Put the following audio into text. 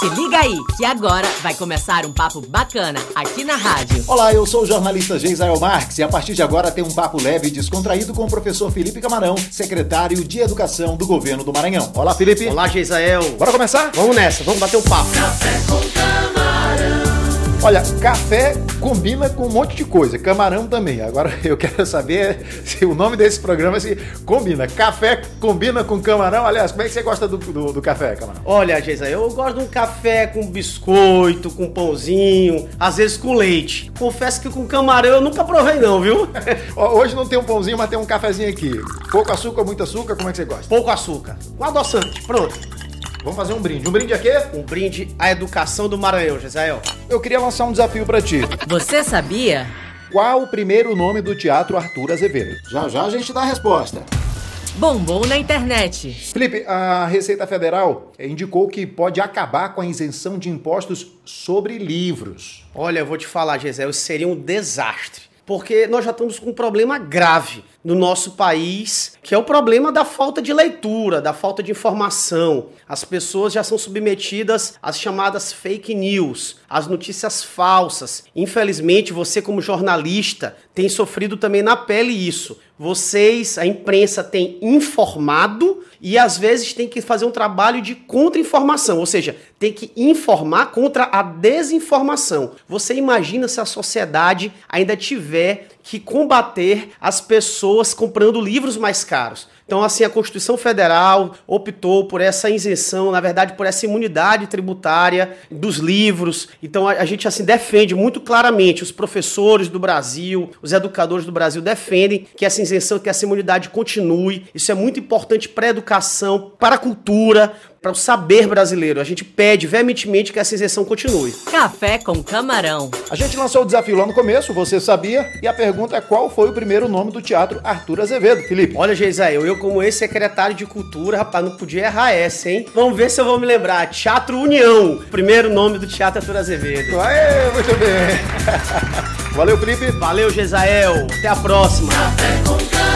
Se liga aí, que agora vai começar um papo bacana aqui na rádio. Olá, eu sou o jornalista Geisael Marques e a partir de agora tem um papo leve e descontraído com o professor Felipe Camarão, secretário de Educação do Governo do Maranhão. Olá, Felipe. Olá, Geisael. Bora começar? Vamos nessa, vamos bater um papo. Café com camarão. Olha, café combina com um monte de coisa, camarão também. Agora eu quero saber se o nome desse programa se combina. Café combina com camarão? Aliás, como é que você gosta do, do, do café, camarão? Olha, Geisa, eu gosto de um café com biscoito, com pãozinho, às vezes com leite. Confesso que com camarão eu nunca provei não, viu? Hoje não tem um pãozinho, mas tem um cafezinho aqui. Pouco açúcar, muito açúcar, como é que você gosta? Pouco açúcar. Um adoçante, pronto. Vamos fazer um brinde. Um brinde a quê? Um brinde à educação do Maranhão, Gesael. Eu queria lançar um desafio pra ti. Você sabia? Qual o primeiro nome do Teatro Arthur Azevedo? Já já a gente dá a resposta. Bombom na internet. Felipe, a Receita Federal indicou que pode acabar com a isenção de impostos sobre livros. Olha, eu vou te falar, isso seria um desastre. Porque nós já estamos com um problema grave no nosso país, que é o problema da falta de leitura, da falta de informação. As pessoas já são submetidas às chamadas fake news, às notícias falsas. Infelizmente, você como jornalista tem sofrido também na pele isso. Vocês, a imprensa, tem informado e às vezes tem que fazer um trabalho de contra-informação, ou seja, tem que informar contra a desinformação. Você imagina se a sociedade ainda tiver que combater as pessoas comprando livros mais caros. Então, assim, a Constituição Federal optou por essa isenção, na verdade, por essa imunidade tributária dos livros. Então, a, a gente, assim, defende muito claramente, os professores do Brasil, os educadores do Brasil defendem que essa isenção, que essa imunidade continue. Isso é muito importante para a educação, para a cultura, para o saber brasileiro. A gente pede veementemente que essa isenção continue. Café com camarão. A gente lançou o desafio lá no começo, você sabia? E a pergunta é qual foi o primeiro nome do Teatro Arthur Azevedo, Felipe? Olha, Geisael, eu como ex-secretário de Cultura, rapaz, não podia errar essa, hein? Vamos ver se eu vou me lembrar. Teatro União, primeiro nome do Teatro Arthur Azevedo. Aê, muito bem. Valeu, Felipe. Valeu, Gesael. Até a próxima. Café com